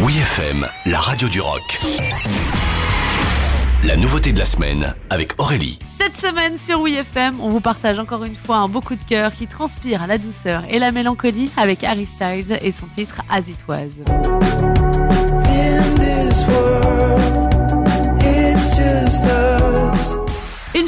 Oui FM, la radio du rock. La nouveauté de la semaine avec Aurélie. Cette semaine sur WeFM, on vous partage encore une fois un beau coup de cœur qui transpire la douceur et la mélancolie avec Harry Styles et son titre As.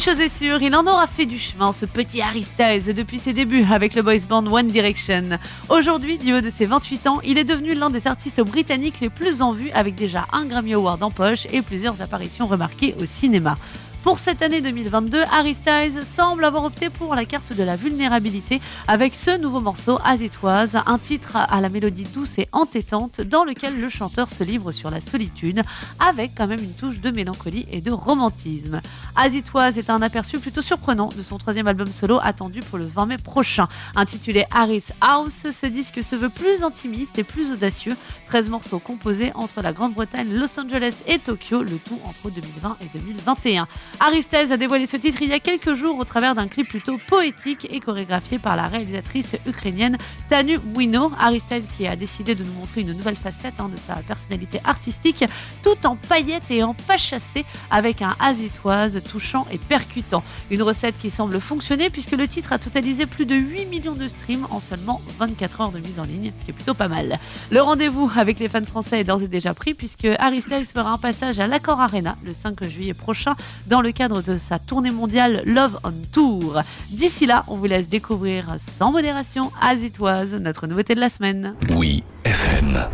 Une chose est sûre, il en aura fait du chemin, ce petit Harry Styles, depuis ses débuts avec le boys band One Direction. Aujourd'hui, du haut de ses 28 ans, il est devenu l'un des artistes britanniques les plus en vue avec déjà un Grammy Award en poche et plusieurs apparitions remarquées au cinéma. Pour cette année 2022, Harry Styles semble avoir opté pour la carte de la vulnérabilité avec ce nouveau morceau Azétoise, un titre à la mélodie douce et entêtante dans lequel le chanteur se livre sur la solitude avec quand même une touche de mélancolie et de romantisme. Azétoise est un aperçu plutôt surprenant de son troisième album solo attendu pour le 20 mai prochain. Intitulé Harris House, ce disque se veut plus intimiste et plus audacieux. 13 morceaux composés entre la Grande-Bretagne, Los Angeles et Tokyo, le tout entre 2020 et 2021. Harry a dévoilé ce titre il y a quelques jours au travers d'un clip plutôt poétique et chorégraphié par la réalisatrice ukrainienne Tanu Wino. Harry qui a décidé de nous montrer une nouvelle facette hein, de sa personnalité artistique, tout en paillettes et en pas chassé, avec un azitoise touchant et percutant. Une recette qui semble fonctionner puisque le titre a totalisé plus de 8 millions de streams en seulement 24 heures de mise en ligne, ce qui est plutôt pas mal. Le rendez-vous avec les fans français est d'ores et déjà pris puisque Harry fera un passage à l'Accor Arena le 5 juillet prochain dans le cadre de sa tournée mondiale Love on Tour. D'ici là, on vous laisse découvrir sans modération Azitoise, notre nouveauté de la semaine. Oui, FM.